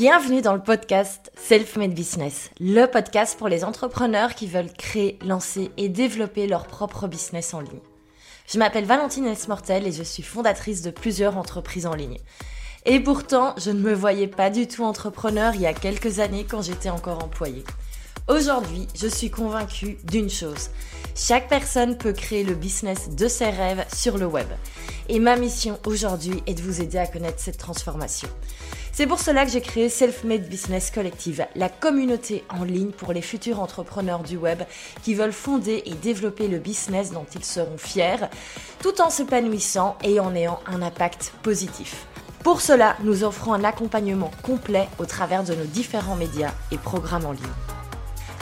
Bienvenue dans le podcast Self-Made Business, le podcast pour les entrepreneurs qui veulent créer, lancer et développer leur propre business en ligne. Je m'appelle Valentine Esmortel et je suis fondatrice de plusieurs entreprises en ligne. Et pourtant, je ne me voyais pas du tout entrepreneur il y a quelques années quand j'étais encore employée. Aujourd'hui, je suis convaincue d'une chose. Chaque personne peut créer le business de ses rêves sur le web. Et ma mission aujourd'hui est de vous aider à connaître cette transformation. C'est pour cela que j'ai créé Self-Made Business Collective, la communauté en ligne pour les futurs entrepreneurs du web qui veulent fonder et développer le business dont ils seront fiers, tout en s'épanouissant et en ayant un impact positif. Pour cela, nous offrons un accompagnement complet au travers de nos différents médias et programmes en ligne.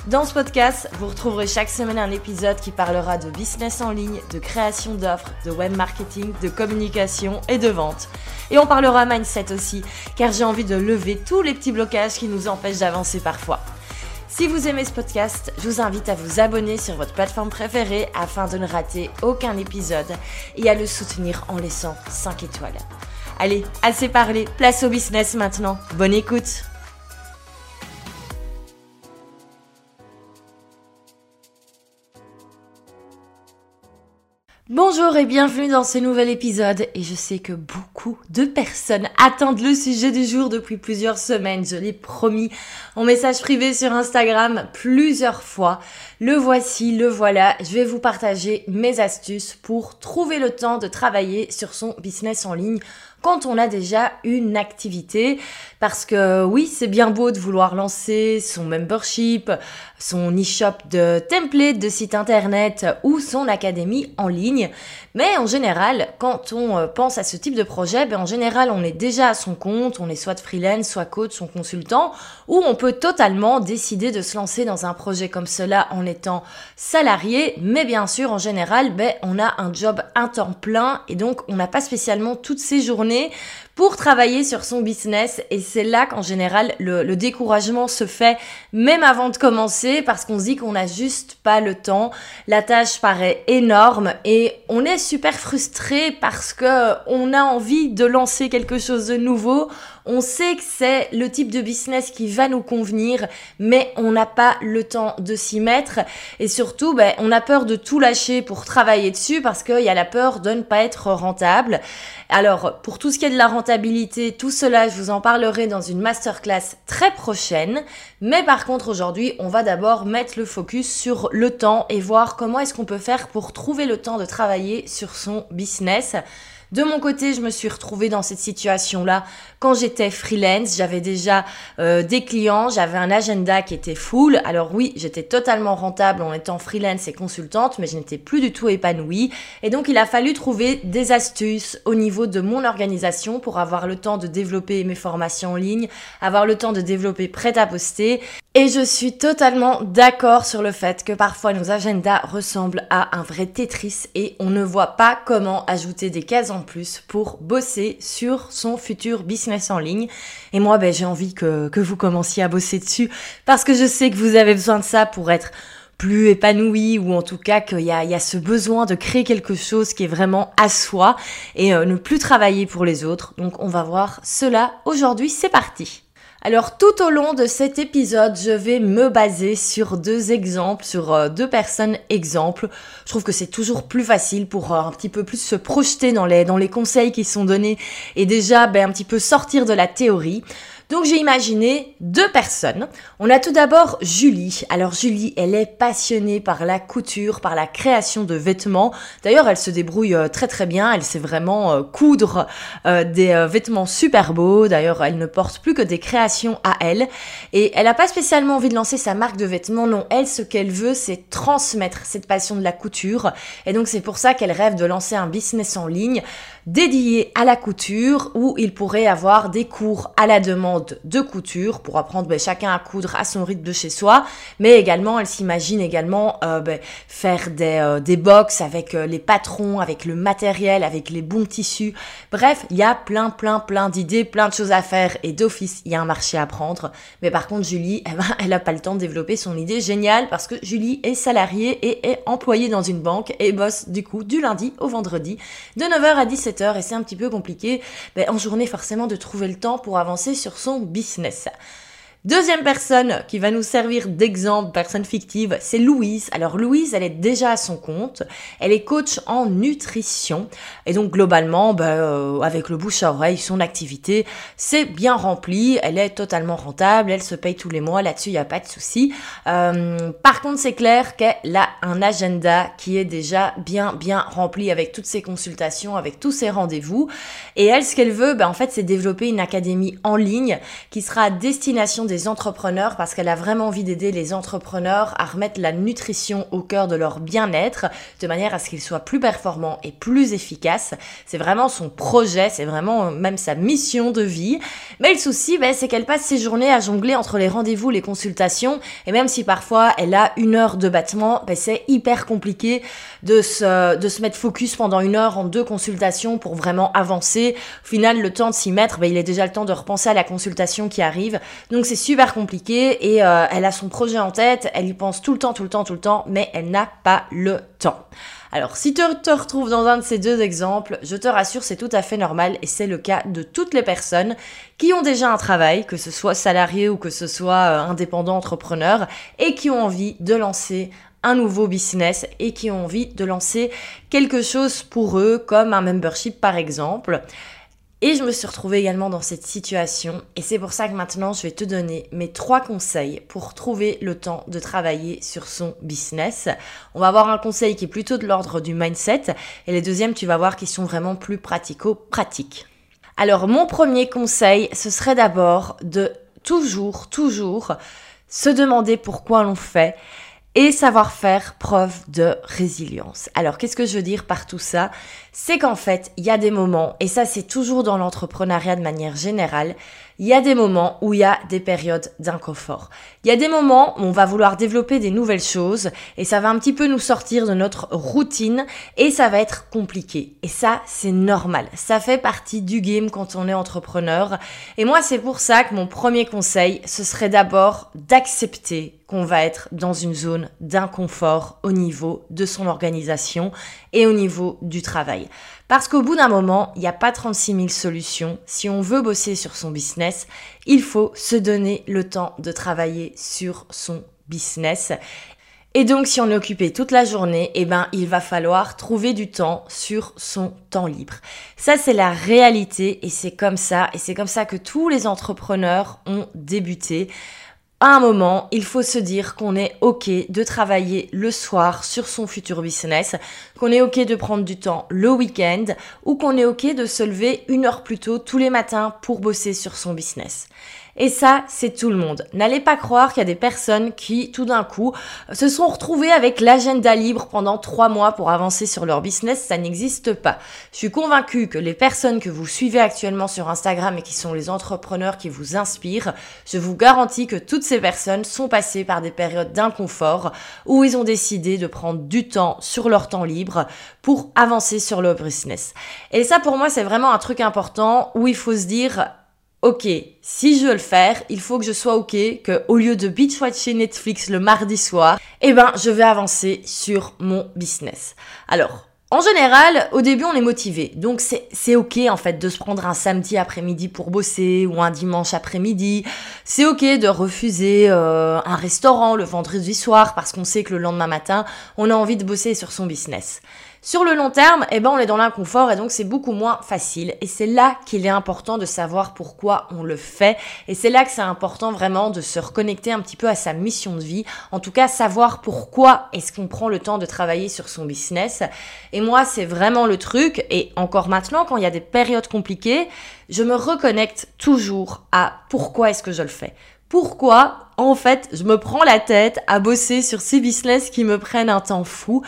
Dans ce podcast, vous retrouverez chaque semaine un épisode qui parlera de business en ligne, de création d'offres, de web marketing, de communication et de vente. Et on parlera mindset aussi, car j'ai envie de lever tous les petits blocages qui nous empêchent d'avancer parfois. Si vous aimez ce podcast, je vous invite à vous abonner sur votre plateforme préférée afin de ne rater aucun épisode et à le soutenir en laissant 5 étoiles. Allez, assez parlé, place au business maintenant. Bonne écoute Bonjour et bienvenue dans ce nouvel épisode et je sais que beaucoup de personnes attendent le sujet du jour depuis plusieurs semaines, je l'ai promis en message privé sur Instagram plusieurs fois. Le voici, le voilà, je vais vous partager mes astuces pour trouver le temps de travailler sur son business en ligne quand on a déjà une activité. Parce que oui, c'est bien beau de vouloir lancer son membership, son e-shop de template de site internet ou son académie en ligne. Mais en général, quand on euh, pense à ce type de projet, ben en général, on est déjà à son compte, on est soit freelance, soit coach, soit consultant, ou on peut totalement décider de se lancer dans un projet comme cela en étant salarié. Mais bien sûr, en général, ben, on a un job un temps plein et donc on n'a pas spécialement toutes ces journées pour travailler sur son business et c'est là qu'en général le, découragement se fait même avant de commencer parce qu'on se dit qu'on n'a juste pas le temps, la tâche paraît énorme et on est super frustré parce que on a envie de lancer quelque chose de nouveau, on sait que c'est le type de business qui va nous convenir, mais on n'a pas le temps de s'y mettre. Et surtout, ben, on a peur de tout lâcher pour travailler dessus parce qu'il y a la peur de ne pas être rentable. Alors, pour tout ce qui est de la rentabilité, tout cela, je vous en parlerai dans une masterclass très prochaine. Mais par contre, aujourd'hui, on va d'abord mettre le focus sur le temps et voir comment est-ce qu'on peut faire pour trouver le temps de travailler sur son business. De mon côté, je me suis retrouvée dans cette situation-là quand j'étais freelance. J'avais déjà euh, des clients, j'avais un agenda qui était full. Alors oui, j'étais totalement rentable en étant freelance et consultante, mais je n'étais plus du tout épanouie. Et donc, il a fallu trouver des astuces au niveau de mon organisation pour avoir le temps de développer mes formations en ligne, avoir le temps de développer prêt à poster. Et je suis totalement d'accord sur le fait que parfois nos agendas ressemblent à un vrai Tetris et on ne voit pas comment ajouter des cases plus pour bosser sur son futur business en ligne. Et moi, ben, j'ai envie que, vous commenciez à bosser dessus parce que je sais que vous avez besoin de ça pour être plus épanoui ou en tout cas qu'il y a, il y a ce besoin de créer quelque chose qui est vraiment à soi et euh, ne plus travailler pour les autres. Donc on va voir cela aujourd'hui. C'est parti. Alors tout au long de cet épisode, je vais me baser sur deux exemples, sur euh, deux personnes exemples. Je trouve que c'est toujours plus facile pour euh, un petit peu plus se projeter dans les, dans les conseils qui sont donnés et déjà ben, un petit peu sortir de la théorie. Donc j'ai imaginé deux personnes. On a tout d'abord Julie. Alors Julie, elle est passionnée par la couture, par la création de vêtements. D'ailleurs, elle se débrouille euh, très très bien. Elle sait vraiment euh, coudre euh, des vêtements super beaux. D'ailleurs, elle ne porte plus que des créations à elle. Et elle n'a pas spécialement envie de lancer sa marque de vêtements. Non, elle, ce qu'elle veut, c'est transmettre cette passion de la couture. Et donc c'est pour ça qu'elle rêve de lancer un business en ligne dédié à la couture où il pourrait avoir des cours à la demande de couture pour apprendre ben, chacun à coudre à son rythme de chez soi, mais également elle s'imagine également euh, ben, faire des, euh, des box avec euh, les patrons, avec le matériel, avec les bons tissus. Bref, il y a plein plein plein d'idées, plein de choses à faire et d'office il y a un marché à prendre. Mais par contre Julie, eh ben, elle a pas le temps de développer son idée géniale parce que Julie est salariée et est employée dans une banque et bosse du coup du lundi au vendredi de 9h à 17h et c'est un petit peu compliqué en journée forcément de trouver le temps pour avancer sur son business. Deuxième personne qui va nous servir d'exemple, personne fictive, c'est Louise. Alors Louise, elle est déjà à son compte, elle est coach en nutrition et donc globalement, bah, euh, avec le bouche à oreille, son activité, c'est bien rempli, elle est totalement rentable, elle se paye tous les mois, là-dessus il n'y a pas de souci. Euh, par contre, c'est clair qu'elle a un agenda qui est déjà bien bien rempli avec toutes ses consultations, avec tous ses rendez-vous. Et elle, ce qu'elle veut, bah, en fait, c'est développer une académie en ligne qui sera à destination des entrepreneurs parce qu'elle a vraiment envie d'aider les entrepreneurs à remettre la nutrition au cœur de leur bien-être de manière à ce qu'ils soient plus performants et plus efficaces. C'est vraiment son projet, c'est vraiment même sa mission de vie. Mais le souci, ben, c'est qu'elle passe ses journées à jongler entre les rendez-vous, les consultations et même si parfois elle a une heure de battement, ben, c'est hyper compliqué de se, de se mettre focus pendant une heure en deux consultations pour vraiment avancer. Au final, le temps de s'y mettre, ben, il est déjà le temps de repenser à la consultation qui arrive. Donc c'est super compliqué et euh, elle a son projet en tête, elle y pense tout le temps, tout le temps, tout le temps, mais elle n'a pas le temps. Alors, si tu te retrouves dans un de ces deux exemples, je te rassure, c'est tout à fait normal et c'est le cas de toutes les personnes qui ont déjà un travail, que ce soit salarié ou que ce soit euh, indépendant entrepreneur, et qui ont envie de lancer un nouveau business et qui ont envie de lancer quelque chose pour eux, comme un membership par exemple. Et je me suis retrouvée également dans cette situation et c'est pour ça que maintenant je vais te donner mes trois conseils pour trouver le temps de travailler sur son business. On va avoir un conseil qui est plutôt de l'ordre du mindset et les deuxièmes tu vas voir qui sont vraiment plus pratico-pratiques. Alors mon premier conseil ce serait d'abord de toujours, toujours se demander pourquoi l'on fait et savoir faire preuve de résilience. Alors qu'est-ce que je veux dire par tout ça? C'est qu'en fait, il y a des moments, et ça c'est toujours dans l'entrepreneuriat de manière générale, il y a des moments où il y a des périodes d'inconfort. Il y a des moments où on va vouloir développer des nouvelles choses et ça va un petit peu nous sortir de notre routine et ça va être compliqué. Et ça, c'est normal. Ça fait partie du game quand on est entrepreneur. Et moi, c'est pour ça que mon premier conseil, ce serait d'abord d'accepter qu'on va être dans une zone d'inconfort au niveau de son organisation et au niveau du travail. Parce qu'au bout d'un moment, il n'y a pas 36 000 solutions. Si on veut bosser sur son business, il faut se donner le temps de travailler sur son business. Et donc, si on est occupé toute la journée, eh ben, il va falloir trouver du temps sur son temps libre. Ça, c'est la réalité et c'est comme ça. Et c'est comme ça que tous les entrepreneurs ont débuté à un moment, il faut se dire qu'on est OK de travailler le soir sur son futur business, qu'on est OK de prendre du temps le week-end ou qu'on est OK de se lever une heure plus tôt tous les matins pour bosser sur son business. Et ça, c'est tout le monde. N'allez pas croire qu'il y a des personnes qui, tout d'un coup, se sont retrouvées avec l'agenda libre pendant trois mois pour avancer sur leur business. Ça n'existe pas. Je suis convaincue que les personnes que vous suivez actuellement sur Instagram et qui sont les entrepreneurs qui vous inspirent, je vous garantis que toutes ces personnes sont passées par des périodes d'inconfort où ils ont décidé de prendre du temps sur leur temps libre pour avancer sur leur business. Et ça, pour moi, c'est vraiment un truc important où il faut se dire, ok, si je veux le faire, il faut que je sois ok que au lieu de beach watcher Netflix le mardi soir, eh ben, je vais avancer sur mon business. Alors, en général, au début, on est motivé. Donc, c'est ok, en fait, de se prendre un samedi après-midi pour bosser ou un dimanche après-midi. C'est ok de refuser euh, un restaurant le vendredi soir parce qu'on sait que le lendemain matin, on a envie de bosser sur son business. Sur le long terme, eh ben, on est dans l'inconfort et donc c'est beaucoup moins facile. Et c'est là qu'il est important de savoir pourquoi on le fait. Et c'est là que c'est important vraiment de se reconnecter un petit peu à sa mission de vie. En tout cas, savoir pourquoi est-ce qu'on prend le temps de travailler sur son business. Et moi, c'est vraiment le truc. Et encore maintenant, quand il y a des périodes compliquées, je me reconnecte toujours à pourquoi est-ce que je le fais pourquoi en fait je me prends la tête à bosser sur ces business qui me prennent un temps fou.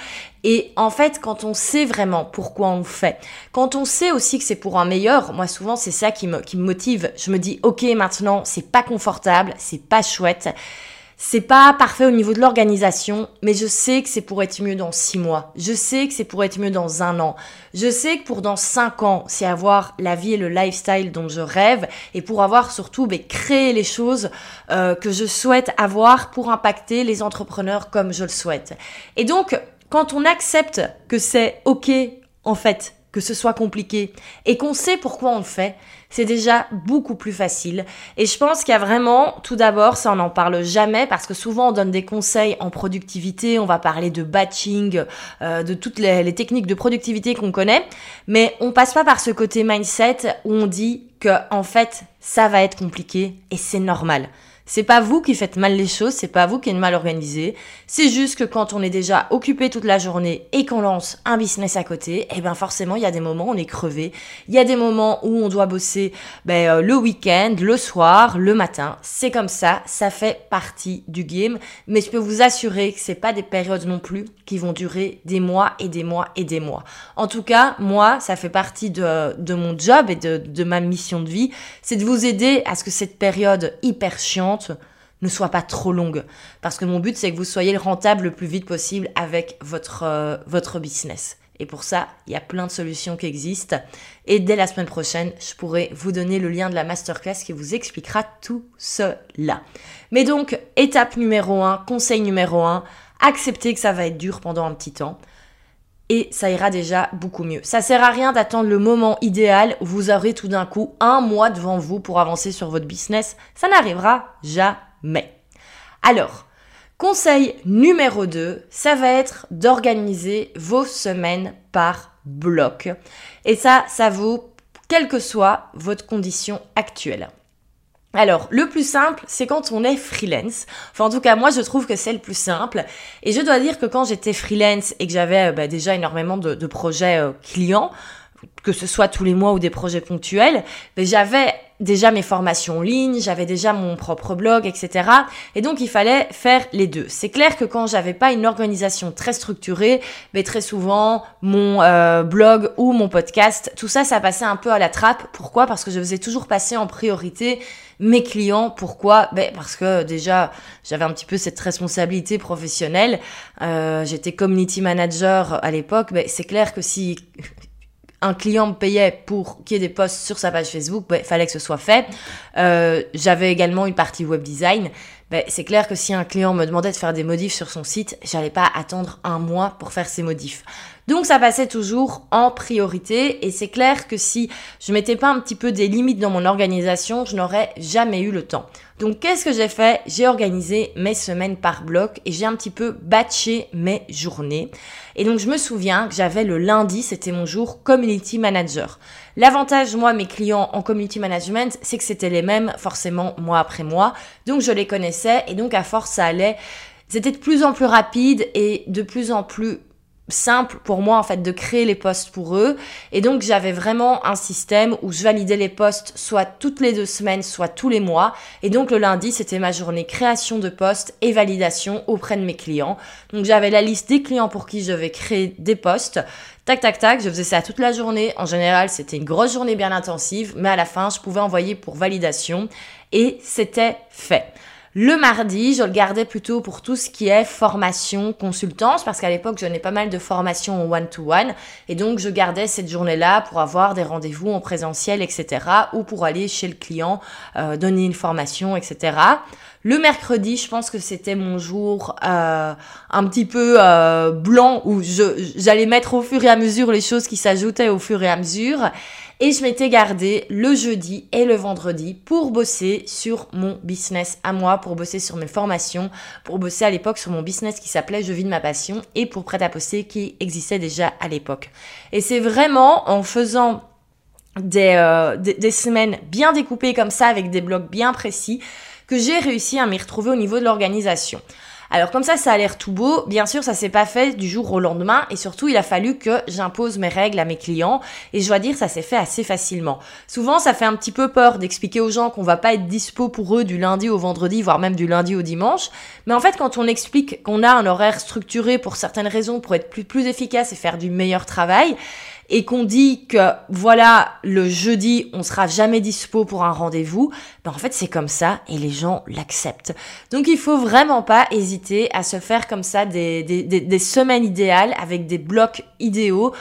Et en fait quand on sait vraiment pourquoi on fait quand on sait aussi que c'est pour un meilleur moi souvent c'est ça qui me, qui me motive. Je me dis ok maintenant c'est pas confortable c'est pas chouette c'est pas parfait au niveau de l'organisation, mais je sais que c'est pour être mieux dans six mois. Je sais que c'est pour être mieux dans un an. Je sais que pour dans cinq ans, c'est avoir la vie et le lifestyle dont je rêve et pour avoir surtout ben, créé les choses euh, que je souhaite avoir pour impacter les entrepreneurs comme je le souhaite. Et donc, quand on accepte que c'est ok, en fait, que ce soit compliqué et qu'on sait pourquoi on le fait, c'est déjà beaucoup plus facile. Et je pense qu'il y a vraiment, tout d'abord, ça on n'en parle jamais parce que souvent on donne des conseils en productivité, on va parler de batching, euh, de toutes les, les, techniques de productivité qu'on connaît, mais on passe pas par ce côté mindset où on dit que en fait ça va être compliqué et c'est normal. C'est pas vous qui faites mal les choses, c'est pas vous qui êtes mal organisé. C'est juste que quand on est déjà occupé toute la journée et qu'on lance un business à côté, eh ben forcément il y a des moments où on est crevé. Il y a des moments où on doit bosser ben, euh, le week-end, le soir, le matin. C'est comme ça, ça fait partie du game. Mais je peux vous assurer que c'est pas des périodes non plus qui vont durer des mois et des mois et des mois. En tout cas, moi, ça fait partie de, mon job et de ma mission de vie, c'est de vous aider à ce que cette période hyper chiante ne soit pas trop longue. Parce que mon but, c'est que vous soyez rentable le plus vite possible avec votre, euh, votre business. Et pour ça, il y a plein de solutions qui existent. Et dès la semaine prochaine, je pourrai vous donner le lien de la masterclass qui vous expliquera tout cela. Mais donc, étape numéro 1, conseil numéro 1, acceptez que ça va être dur pendant un petit temps. Et ça ira déjà beaucoup mieux. Ça sert à rien d'attendre le moment idéal où vous aurez tout d'un coup un mois devant vous pour avancer sur votre business. Ça n'arrivera jamais mais. Alors, conseil numéro 2, ça va être d'organiser vos semaines par bloc. Et ça, ça vaut quelle que soit votre condition actuelle. Alors, le plus simple, c'est quand on est freelance. Enfin, en tout cas, moi, je trouve que c'est le plus simple. Et je dois dire que quand j'étais freelance et que j'avais euh, bah, déjà énormément de, projets euh, clients, que ce soit tous les mois ou des projets ponctuels, mais j'avais déjà mes formations en ligne, j'avais déjà mon propre blog, etc. Et donc il fallait faire les deux. C'est clair que quand j'avais pas une organisation très structurée, mais très souvent mon euh, blog ou mon podcast, tout ça, ça passait un peu à la trappe. Pourquoi? Parce que je faisais toujours passer en priorité mes clients. Pourquoi? Ben, Parce que déjà, j'avais un petit peu cette responsabilité professionnelle. Euh, J'étais community manager à l'époque. Ben, c'est clair que si un client me payait pour qu'il y ait des posts sur sa page Facebook, il fallait que ce soit fait. Euh, J'avais également une partie web design. Ben, c'est clair que si un client me demandait de faire des modifs sur son site, j'allais pas attendre un mois pour faire ces modifs. Donc ça passait toujours en priorité et c'est clair que si je mettais pas un petit peu des limites dans mon organisation, je n'aurais jamais eu le temps. Donc qu'est-ce que j'ai fait? J'ai organisé mes semaines par bloc et j'ai un petit peu batché mes journées. Et donc je me souviens que j'avais le lundi, c'était mon jour community manager. L'avantage, moi, mes clients en community management, c'est que c'était les mêmes forcément mois après mois. Donc je les connaissais et donc à force ça allait. C'était de plus en plus rapide et de plus en plus simple pour moi en fait de créer les postes pour eux. Et donc j'avais vraiment un système où je validais les postes soit toutes les deux semaines soit tous les mois. Et donc le lundi c'était ma journée création de postes et validation auprès de mes clients. Donc j'avais la liste des clients pour qui je vais créer des postes. Tac tac tac je faisais ça toute la journée. En général c'était une grosse journée bien intensive mais à la fin je pouvais envoyer pour validation. Et c'était fait le mardi, je le gardais plutôt pour tout ce qui est formation, consultance, parce qu'à l'époque, je donnais pas mal de formations en one-to-one, et donc je gardais cette journée-là pour avoir des rendez-vous en présentiel, etc., ou pour aller chez le client, euh, donner une formation, etc. Le mercredi, je pense que c'était mon jour euh, un petit peu euh, blanc où j'allais mettre au fur et à mesure les choses qui s'ajoutaient au fur et à mesure. Et je m'étais gardé le jeudi et le vendredi pour bosser sur mon business à moi, pour bosser sur mes formations, pour bosser à l'époque sur mon business qui s'appelait Je vis de ma passion et pour prêt à poster qui existait déjà à l'époque. Et c'est vraiment en faisant des, euh, semaines bien découpées comme ça avec des blocs bien précis que j'ai réussi à m'y retrouver au niveau de l'organisation. Alors comme ça, ça a l'air tout beau. Bien sûr, ça s'est pas fait du jour au lendemain et surtout, il a fallu que j'impose mes règles à mes clients et je dois dire, ça s'est fait assez facilement. Souvent, ça fait un petit peu peur d'expliquer aux gens qu'on va pas être dispo pour eux du lundi au vendredi, voire même du lundi au dimanche. Mais en fait, quand on explique qu'on a un horaire structuré pour certaines raisons, pour être plus, plus efficace et faire du meilleur travail, et qu'on dit que voilà, le jeudi, on sera jamais dispo pour un rendez-vous, ben en fait c'est comme ça et les gens l'acceptent. Donc il faut vraiment pas hésiter à se faire comme ça des, des, semaines idéales avec des blocs idéaux.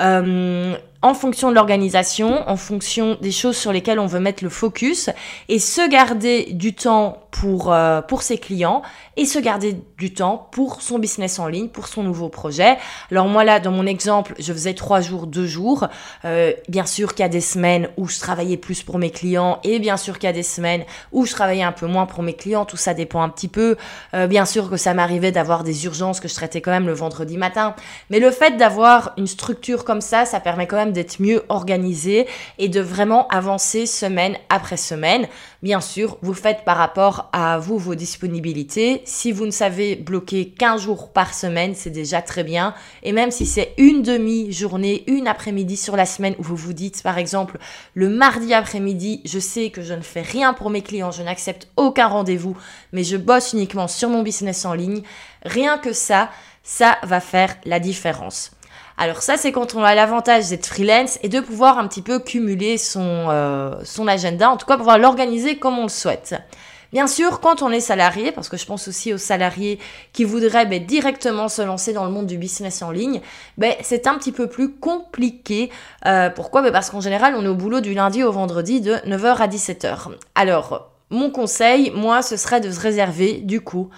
Euh, en fonction de l'organisation, en fonction des choses sur lesquelles on veut mettre le focus et se garder du temps pour, euh, pour ses clients et se garder du temps pour son business en ligne, pour son nouveau projet. Alors moi là, dans mon exemple, je faisais trois jours, deux jours. Euh, bien sûr qu'il y a des semaines où je travaillais plus pour mes clients et bien sûr qu'il y a des semaines où je travaillais un peu moins pour mes clients. Tout ça dépend un petit peu. Euh, bien sûr que ça m'arrivait d'avoir des urgences que je traitais quand même le vendredi matin. Mais le fait d'avoir une structure comme ça, ça permet quand même d'être mieux organisé et de vraiment avancer semaine après semaine. Bien sûr, vous faites par rapport à vous vos disponibilités. Si vous ne savez bloquer qu'un jour par semaine, c'est déjà très bien. Et même si c'est une demi-journée, une après-midi sur la semaine où vous vous dites, par exemple, le mardi après-midi, je sais que je ne fais rien pour mes clients, je n'accepte aucun rendez-vous, mais je bosse uniquement sur mon business en ligne. Rien que ça, ça va faire la différence. Alors ça, c'est quand on a l'avantage d'être freelance et de pouvoir un petit peu cumuler son, euh, son agenda, en tout cas pouvoir l'organiser comme on le souhaite. Bien sûr, quand on est salarié, parce que je pense aussi aux salariés qui voudraient ben, directement se lancer dans le monde du business en ligne, ben, c'est un petit peu plus compliqué. Euh, pourquoi? Ben, Parce qu'en général, on est au boulot du lundi au vendredi de 9h à 17h. Alors, mon conseil, moi, ce serait de se réserver, du coup,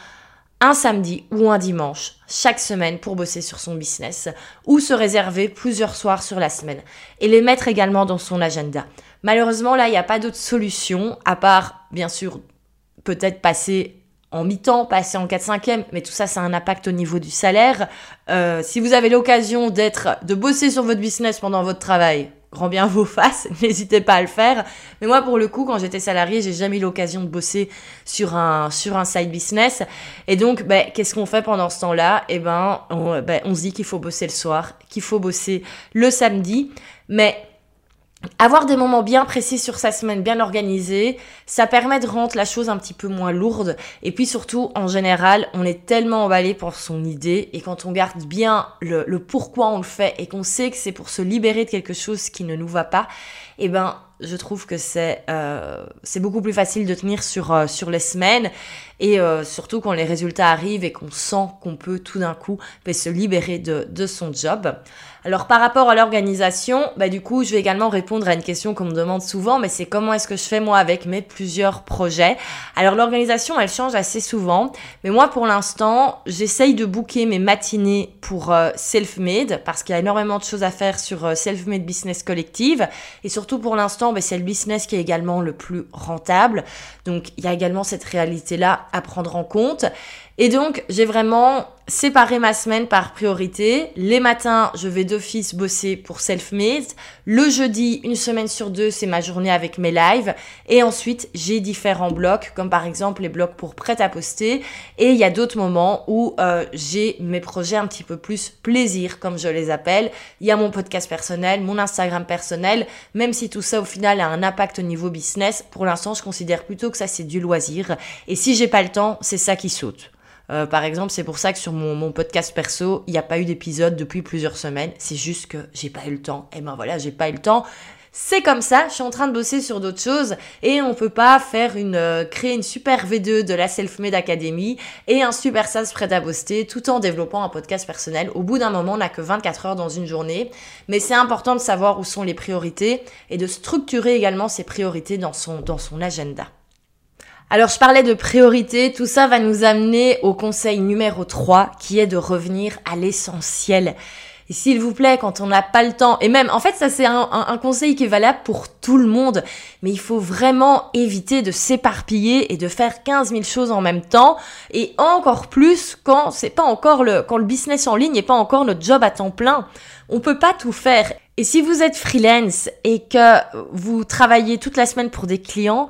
un samedi ou un dimanche chaque semaine pour bosser sur son business ou se réserver plusieurs soirs sur la semaine et les mettre également dans son agenda. Malheureusement, là, il n'y a pas d'autre solution à part, bien sûr, peut-être passer en mi-temps, passer en 4-5e, mais tout ça, ça a un impact au niveau du salaire. Euh, si vous avez l'occasion d'être, de bosser sur votre business pendant votre travail, grand bien vos faces, n'hésitez pas à le faire. Mais moi, pour le coup, quand j'étais salarié, j'ai jamais eu l'occasion de bosser sur un, sur un side business. Et donc, ben, qu'est-ce qu'on fait pendant ce temps-là? Eh ben, on, ben, on se dit qu'il faut bosser le soir, qu'il faut bosser le samedi. Mais avoir des moments bien précis sur sa semaine, bien organisée, ça permet de rendre la chose un petit peu moins lourde. Et puis surtout, en général, on est tellement emballé pour son idée. Et quand on garde bien le, pourquoi on le fait et qu'on sait que c'est pour se libérer de quelque chose qui ne nous va pas, eh ben, je trouve que c'est euh, beaucoup plus facile de tenir sur euh, les semaines et euh, surtout quand les résultats arrivent et qu'on sent qu'on peut tout d'un coup bah, se libérer de son job. Alors par rapport à l'organisation, bah du coup je vais également répondre à une question qu'on me demande souvent, mais c'est comment est-ce que je fais moi avec mes plusieurs projets? Alors l'organisation elle change assez souvent, mais moi pour l'instant j'essaye de booker mes matinées pour self-made parce qu'il y a énormément de choses à faire sur self-made business collective et surtout pour l'instant ben, c'est le business qui est également le plus rentable. Donc il y a également cette réalité-là à prendre en compte. Et donc, j'ai vraiment séparé ma semaine par priorité. Les matins, je vais d'office bosser pour Self-Made. Le jeudi, une semaine sur deux, c'est ma journée avec mes lives. Et ensuite, j'ai différents blocs, comme par exemple les blocs pour prêt à poster. Et il y a d'autres moments où euh, j'ai mes projets un petit peu plus plaisir, comme je les appelle. Il y a mon podcast personnel, mon Instagram personnel. Même si tout ça, au final, a un impact au niveau business, pour l'instant, je considère plutôt que ça, c'est du loisir. Et si j'ai pas le temps, c'est ça qui saute. Euh, par exemple, c'est pour ça que sur mon, podcast perso, il n'y a pas eu d'épisode depuis plusieurs semaines. C'est juste que j'ai pas eu le temps. Et ben voilà, j'ai pas eu le temps. C'est comme ça, je suis en train de bosser sur d'autres choses et on peut pas faire une euh, créer une super V2 de la Self-Made Academy et un super SaaS prêt à poster tout en développant un podcast personnel. Au bout d'un moment, on n'a que 24 heures dans une journée, mais c'est important de savoir où sont les priorités et de structurer également ses priorités dans son dans son agenda. Alors je parlais de priorité, tout ça va nous amener au conseil numéro 3 qui est de revenir à l'essentiel. Et s'il vous plaît, quand on n'a pas le temps, et même en fait ça c'est un, conseil qui est valable pour tout le monde, mais il faut vraiment éviter de s'éparpiller et de faire 15 000 choses en même temps, et encore plus quand c'est pas encore le, quand le business en ligne n'est pas encore notre job à temps plein. On peut pas tout faire. Et si vous êtes freelance et que vous travaillez toute la semaine pour des clients,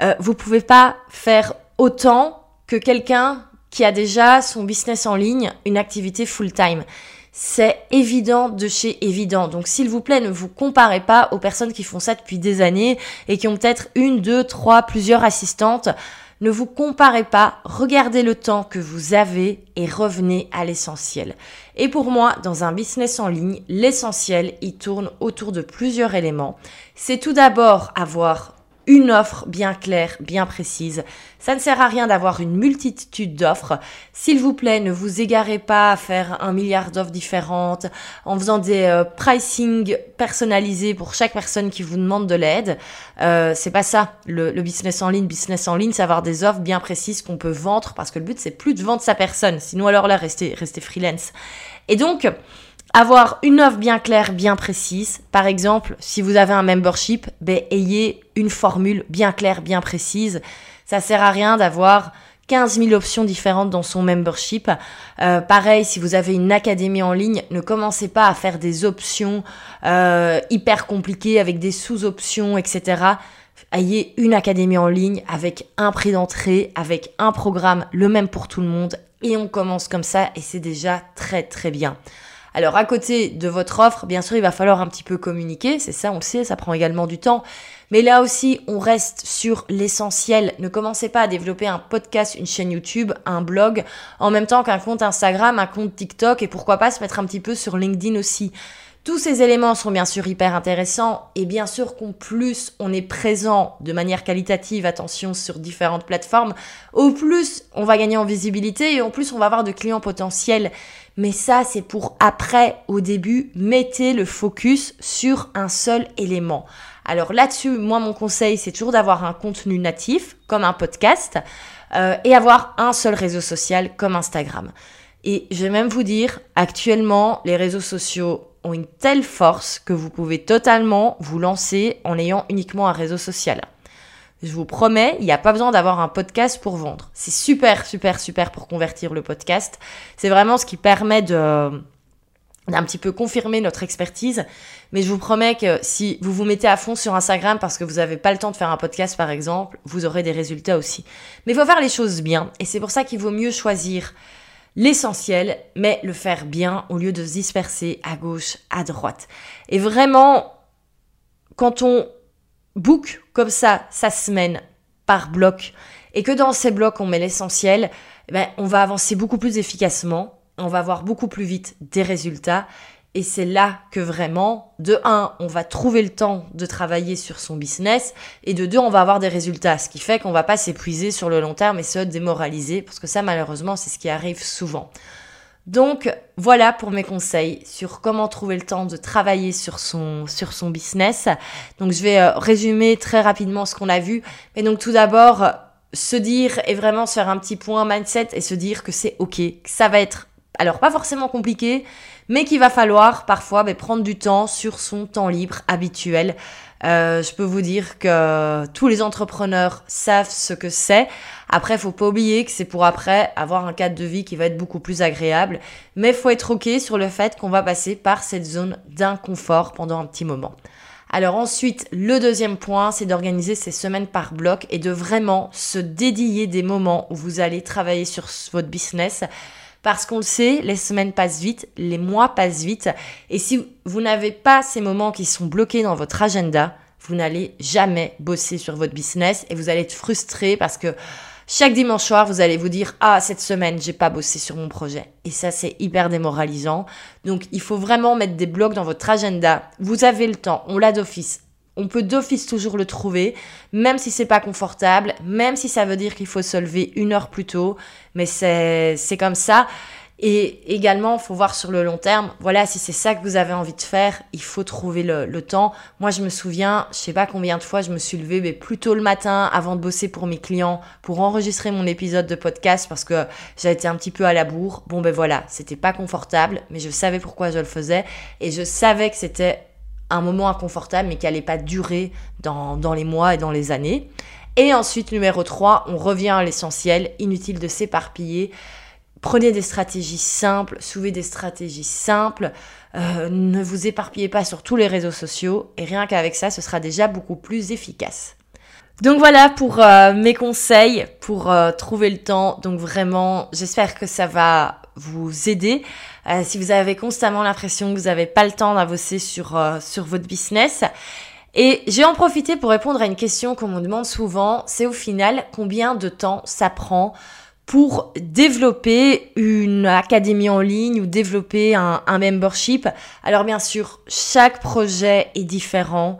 euh, vous pouvez pas faire autant que quelqu'un qui a déjà son business en ligne, une activité full-time. C'est évident de chez évident. Donc s'il vous plaît, ne vous comparez pas aux personnes qui font ça depuis des années et qui ont peut-être une, deux, trois, plusieurs assistantes. Ne vous comparez pas, regardez le temps que vous avez et revenez à l'essentiel. Et pour moi, dans un business en ligne, l'essentiel, il tourne autour de plusieurs éléments. C'est tout d'abord avoir une offre bien claire, bien précise. Ça ne sert à rien d'avoir une multitude d'offres. S'il vous plaît, ne vous égarez pas à faire un milliard d'offres différentes en faisant des euh, pricing personnalisés pour chaque personne qui vous demande de l'aide. Euh, c'est pas ça. Le, business en ligne, business en ligne, c'est avoir des offres bien précises qu'on peut vendre parce que le but c'est plus de vendre sa personne. Sinon alors là, restez, restez freelance. Et donc, avoir une offre bien claire, bien précise. Par exemple, si vous avez un membership, ben, ayez une formule bien claire, bien précise. Ça sert à rien d'avoir 15 000 options différentes dans son membership. Euh, pareil, si vous avez une académie en ligne, ne commencez pas à faire des options euh, hyper compliquées avec des sous-options, etc. Ayez une académie en ligne avec un prix d'entrée, avec un programme, le même pour tout le monde. Et on commence comme ça et c'est déjà très très bien. Alors à côté de votre offre, bien sûr, il va falloir un petit peu communiquer, c'est ça, on le sait, ça prend également du temps. Mais là aussi, on reste sur l'essentiel. Ne commencez pas à développer un podcast, une chaîne YouTube, un blog, en même temps qu'un compte Instagram, un compte TikTok, et pourquoi pas se mettre un petit peu sur LinkedIn aussi. Tous ces éléments sont bien sûr hyper intéressants et bien sûr qu'en plus on est présent de manière qualitative, attention, sur différentes plateformes, au plus on va gagner en visibilité et en plus on va avoir de clients potentiels. Mais ça c'est pour après, au début, mettez le focus sur un seul élément. Alors là-dessus, moi mon conseil c'est toujours d'avoir un contenu natif comme un podcast euh, et avoir un seul réseau social comme Instagram. Et je vais même vous dire, actuellement, les réseaux sociaux ont une telle force que vous pouvez totalement vous lancer en ayant uniquement un réseau social. Je vous promets, il n'y a pas besoin d'avoir un podcast pour vendre. C'est super, super, super pour convertir le podcast. C'est vraiment ce qui permet de d'un petit peu confirmer notre expertise. Mais je vous promets que si vous vous mettez à fond sur Instagram parce que vous n'avez pas le temps de faire un podcast par exemple, vous aurez des résultats aussi. Mais il faut faire les choses bien. Et c'est pour ça qu'il vaut mieux choisir l'essentiel, mais le faire bien au lieu de se disperser à gauche, à droite. Et vraiment, quand on book comme ça sa semaine par bloc, et que dans ces blocs on met l'essentiel, eh ben, on va avancer beaucoup plus efficacement, on va avoir beaucoup plus vite des résultats, et c'est là que vraiment, de un, on va trouver le temps de travailler sur son business, et de deux, on va avoir des résultats, ce qui fait qu'on va pas s'épuiser sur le long terme et se démoraliser, parce que ça, malheureusement, c'est ce qui arrive souvent. Donc voilà pour mes conseils sur comment trouver le temps de travailler sur son, sur son business. Donc je vais euh, résumer très rapidement ce qu'on a vu. Mais donc tout d'abord, se dire et vraiment se faire un petit point mindset et se dire que c'est ok, que ça va être alors pas forcément compliqué, mais qu'il va falloir parfois mais, prendre du temps sur son temps libre habituel. Euh, je peux vous dire que tous les entrepreneurs savent ce que c'est. Après, faut pas oublier que c'est pour après avoir un cadre de vie qui va être beaucoup plus agréable. Mais faut être ok sur le fait qu'on va passer par cette zone d'inconfort pendant un petit moment. Alors ensuite, le deuxième point, c'est d'organiser ces semaines par bloc et de vraiment se dédier des moments où vous allez travailler sur votre business parce qu'on le sait, les semaines passent vite, les mois passent vite. Et si vous n'avez pas ces moments qui sont bloqués dans votre agenda, vous n'allez jamais bosser sur votre business et vous allez être frustré parce que chaque dimanche soir, vous allez vous dire ah cette semaine j'ai pas bossé sur mon projet et ça c'est hyper démoralisant. Donc il faut vraiment mettre des blocs dans votre agenda. Vous avez le temps, on l'a d'office. On peut d'office toujours le trouver, même si c'est pas confortable, même si ça veut dire qu'il faut se lever une heure plus tôt, mais c'est comme ça. Et également, faut voir sur le long terme, voilà, si c'est ça que vous avez envie de faire, il faut trouver le, temps. Moi, je me souviens, je sais pas combien de fois je me suis levée, mais plus tôt le matin, avant de bosser pour mes clients, pour enregistrer mon épisode de podcast, parce que j'ai été un petit peu à la bourre. Bon, ben voilà, c'était pas confortable, mais je savais pourquoi je le faisais, et je savais que c'était un moment inconfortable, mais qui n'allait pas durer dans, les mois et dans les années. Et ensuite, numéro 3, on revient à l'essentiel, inutile de s'éparpiller. Prenez des stratégies simples, souvez des stratégies simples, euh, ne vous éparpillez pas sur tous les réseaux sociaux, et rien qu'avec ça, ce sera déjà beaucoup plus efficace. Donc voilà pour euh, mes conseils pour euh, trouver le temps. Donc vraiment, j'espère que ça va vous aider. Euh, si vous avez constamment l'impression que vous n'avez pas le temps d'avancer sur, euh, sur votre business. Et j'ai en profité pour répondre à une question qu'on me demande souvent, c'est au final combien de temps ça prend pour développer une académie en ligne ou développer un, un membership? Alors bien sûr, chaque projet est différent.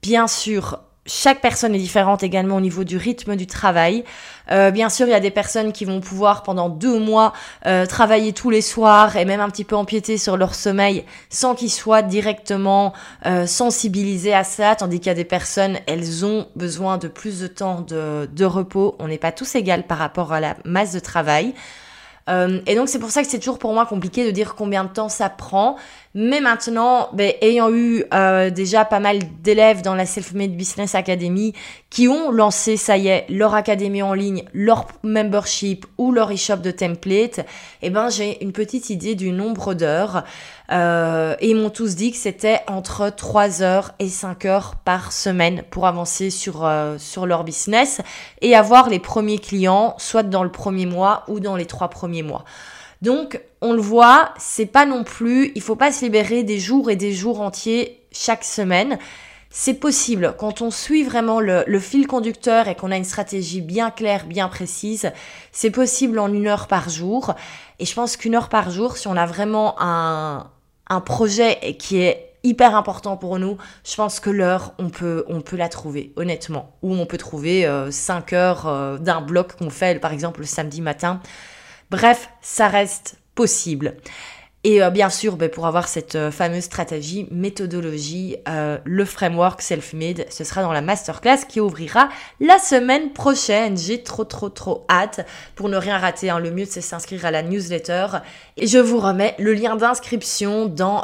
Bien sûr, chaque personne est différente également au niveau du rythme du travail. Euh, bien sûr, il y a des personnes qui vont pouvoir pendant deux mois euh, travailler tous les soirs et même un petit peu empiéter sur leur sommeil sans qu'ils soient directement euh, sensibilisés à ça, tandis qu'il y a des personnes, elles ont besoin de plus de temps de, de repos. On n'est pas tous égales par rapport à la masse de travail. Et donc c'est pour ça que c'est toujours pour moi compliqué de dire combien de temps ça prend. Mais maintenant, ben, ayant eu euh, déjà pas mal d'élèves dans la Self-Made Business Academy qui ont lancé, ça y est, leur académie en ligne, leur membership ou leur e-shop de template, eh ben j'ai une petite idée du nombre d'heures. Euh, et ils m'ont tous dit que c'était entre 3 heures et 5 heures par semaine pour avancer sur, euh, sur leur business et avoir les premiers clients, soit dans le premier mois ou dans les trois premiers mois. Donc, on le voit, c'est pas non plus, il faut pas se libérer des jours et des jours entiers chaque semaine. C'est possible quand on suit vraiment le, fil conducteur et qu'on a une stratégie bien claire, bien précise. C'est possible en une heure par jour. Et je pense qu'une heure par jour, si on a vraiment un, un projet qui est hyper important pour nous, je pense que l'heure, on peut, on peut la trouver, honnêtement. Ou on peut trouver 5 euh, heures euh, d'un bloc qu'on fait, par exemple, le samedi matin. Bref, ça reste possible. Et euh, bien sûr, ben, pour avoir cette euh, fameuse stratégie, méthodologie, euh, le framework self-made, ce sera dans la masterclass qui ouvrira la semaine prochaine. J'ai trop, trop, trop hâte pour ne rien rater. Hein. Le mieux, c'est s'inscrire à la newsletter. Et je vous remets le lien d'inscription dans,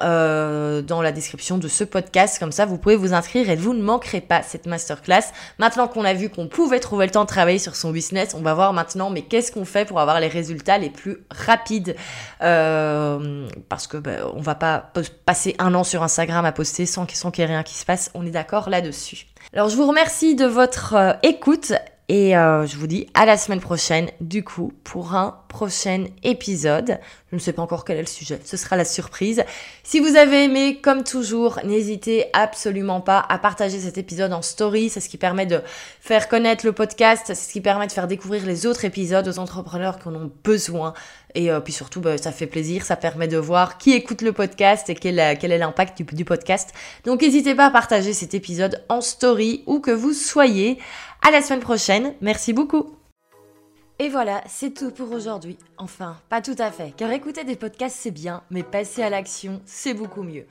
dans la description de ce podcast. Comme ça, vous pouvez vous inscrire et vous ne manquerez pas cette masterclass. Maintenant qu'on a vu qu'on pouvait trouver le temps de travailler sur son business, on va voir maintenant, mais qu'est-ce qu'on fait pour avoir les résultats les plus rapides? Parce que ben, on va pas passer un an sur Instagram à poster sans, sans qu'il y ait rien qui se passe. On est d'accord là-dessus. Alors je vous remercie de votre euh, écoute et euh, je vous dis à la semaine prochaine, du coup, pour un prochain épisode. Je ne sais pas encore quel est le sujet, ce sera la surprise. Si vous avez aimé, comme toujours, n'hésitez absolument pas à partager cet épisode en story. C'est ce qui permet de faire connaître le podcast, c'est ce qui permet de faire découvrir les autres épisodes aux entrepreneurs qui en ont besoin. Et euh, puis surtout, bah, ça fait plaisir, ça permet de voir qui écoute le podcast et quel, quel est l'impact du podcast. Donc n'hésitez pas à partager cet épisode en story où que vous soyez. À la semaine prochaine. Merci beaucoup. Et voilà, c'est tout pour aujourd'hui. Enfin, pas tout à fait, car écouter des podcasts c'est bien, mais passer à l'action c'est beaucoup mieux.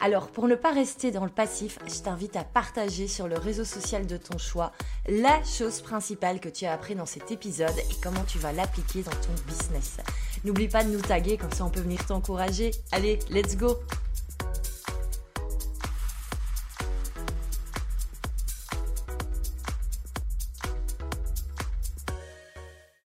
Alors, pour ne pas rester dans le passif, je t'invite à partager sur le réseau social de ton choix la chose principale que tu as appris dans cet épisode et comment tu vas l'appliquer dans ton business. N'oublie pas de nous taguer, comme ça on peut venir t'encourager. Allez, let's go